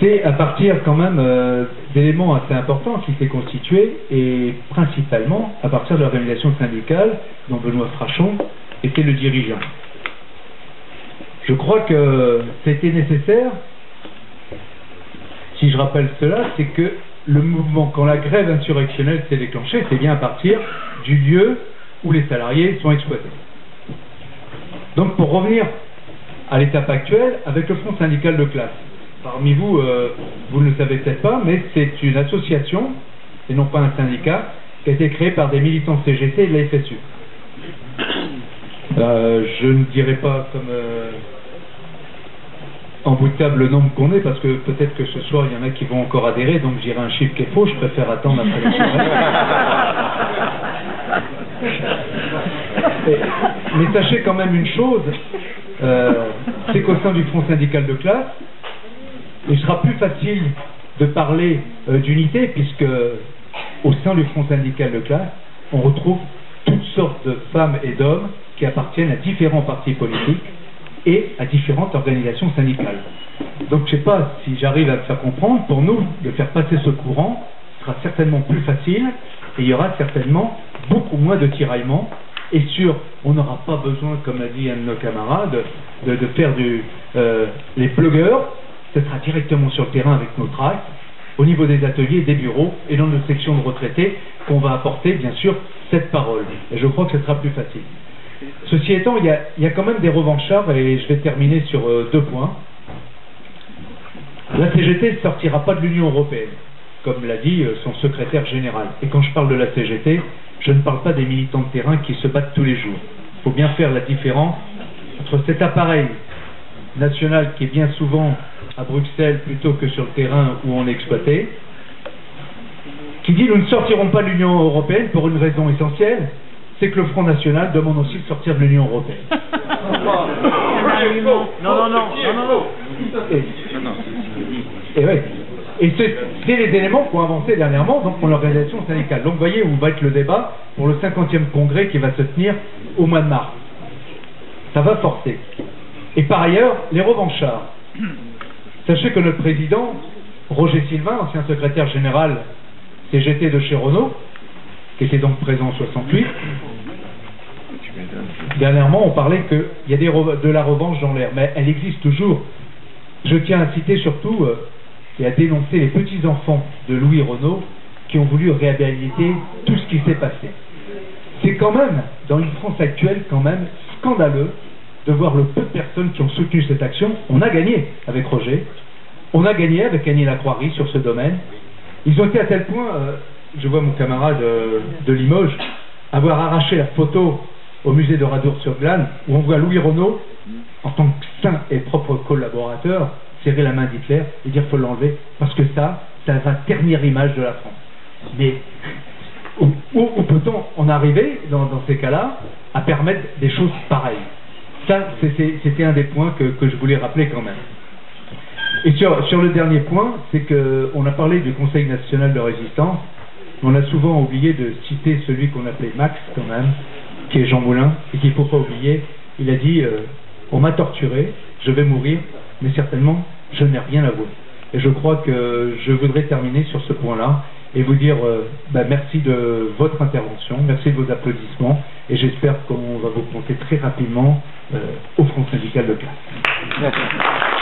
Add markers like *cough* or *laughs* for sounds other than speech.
c'est à partir quand même euh, d'éléments assez importants qui s'est constitué et principalement à partir de l'organisation syndicale dont Benoît Frachon était le dirigeant. Je crois que c'était nécessaire, si je rappelle cela, c'est que le mouvement, quand la grève insurrectionnelle s'est déclenchée, c'est bien à partir du lieu où les salariés sont exploités. Donc pour revenir à l'étape actuelle, avec le Front syndical de classe, Parmi vous, euh, vous ne le savez peut-être pas, mais c'est une association, et non pas un syndicat, qui a été créée par des militants CGT et de la FSU. Euh, je ne dirai pas comme euh, en bout de table le nombre qu'on est, parce que peut-être que ce soir, il y en a qui vont encore adhérer, donc j'irai un chiffre qui est faux, je préfère attendre après soirée. *laughs* mais sachez quand même une chose, c'est qu'au sein du Front syndical de classe, il sera plus facile de parler euh, d'unité puisque au sein du Front syndical de classe, on retrouve toutes sortes de femmes et d'hommes qui appartiennent à différents partis politiques et à différentes organisations syndicales. Donc je ne sais pas si j'arrive à le faire comprendre, pour nous, de faire passer ce courant sera certainement plus facile et il y aura certainement beaucoup moins de tiraillements. Et sûr, on n'aura pas besoin, comme a dit un de nos camarades, de, faire du, euh, les pluggeurs ce sera directement sur le terrain avec nos tracts, au niveau des ateliers, des bureaux et dans nos sections de retraités, qu'on va apporter bien sûr cette parole. Et je crois que ce sera plus facile. Ceci étant, il y a, quand même des revanchards et je vais terminer sur euh, deux points. La CGT ne sortira pas de l'Union européenne, comme l'a dit euh, son secrétaire général. Et quand je parle de la CGT, je ne parle pas des militants de terrain qui se battent tous les jours. Il faut bien faire la différence entre cet appareil national qui est bien souvent à Bruxelles plutôt que sur le terrain où on est exploité, qui dit nous ne sortirons pas de l'Union européenne pour une raison essentielle, c'est que le Front National demande aussi de sortir de l'Union européenne. *laughs* non, non, non, non, non. Et, et, et c'est les éléments qu'on a avancé dernièrement donc pour l'organisation syndicale. Donc vous voyez où va être le débat pour le 50e congrès qui va se tenir au mois de mars. Ça va forcer. Et par ailleurs, les revanchards. Sachez que notre président, Roger Sylvain, ancien secrétaire général CGT de chez Renault, qui était donc présent en 68, dernièrement on parlait qu'il y a de la revanche dans l'air, mais elle existe toujours. Je tiens à citer surtout euh, et à dénoncer les petits-enfants de Louis Renault qui ont voulu réhabiliter tout ce qui s'est passé. C'est quand même, dans une France actuelle, quand même scandaleux de voir le peu de personnes qui ont soutenu cette action. On a gagné avec Roger, on a gagné avec Annie Lacroix sur ce domaine. Ils ont été à tel point, euh, je vois mon camarade euh, de Limoges, avoir arraché la photo au musée de Radour-sur-Glane, où on voit Louis Renault, en tant que saint et propre collaborateur, serrer la main d'Hitler et dire faut l'enlever, parce que ça, ça va ternir l'image de la France. Mais où, peut-on en arriver, dans ces cas-là, à permettre des choses pareilles? Ça, c'était un des points que, je voulais rappeler quand même. Et sur, le dernier point, c'est qu'on a parlé du Conseil national de résistance, mais on a souvent oublié de citer celui qu'on appelait Max quand même, qui est Jean Moulin, et qu'il ne faut pas oublier. Il a dit euh, On m'a torturé, je vais mourir, mais certainement, je n'ai rien avoué. Et je crois que je voudrais terminer sur ce point-là et vous dire euh, bah, merci de votre intervention, merci de vos applaudissements, et j'espère qu'on va vous compter très rapidement euh, au Front syndical de classe.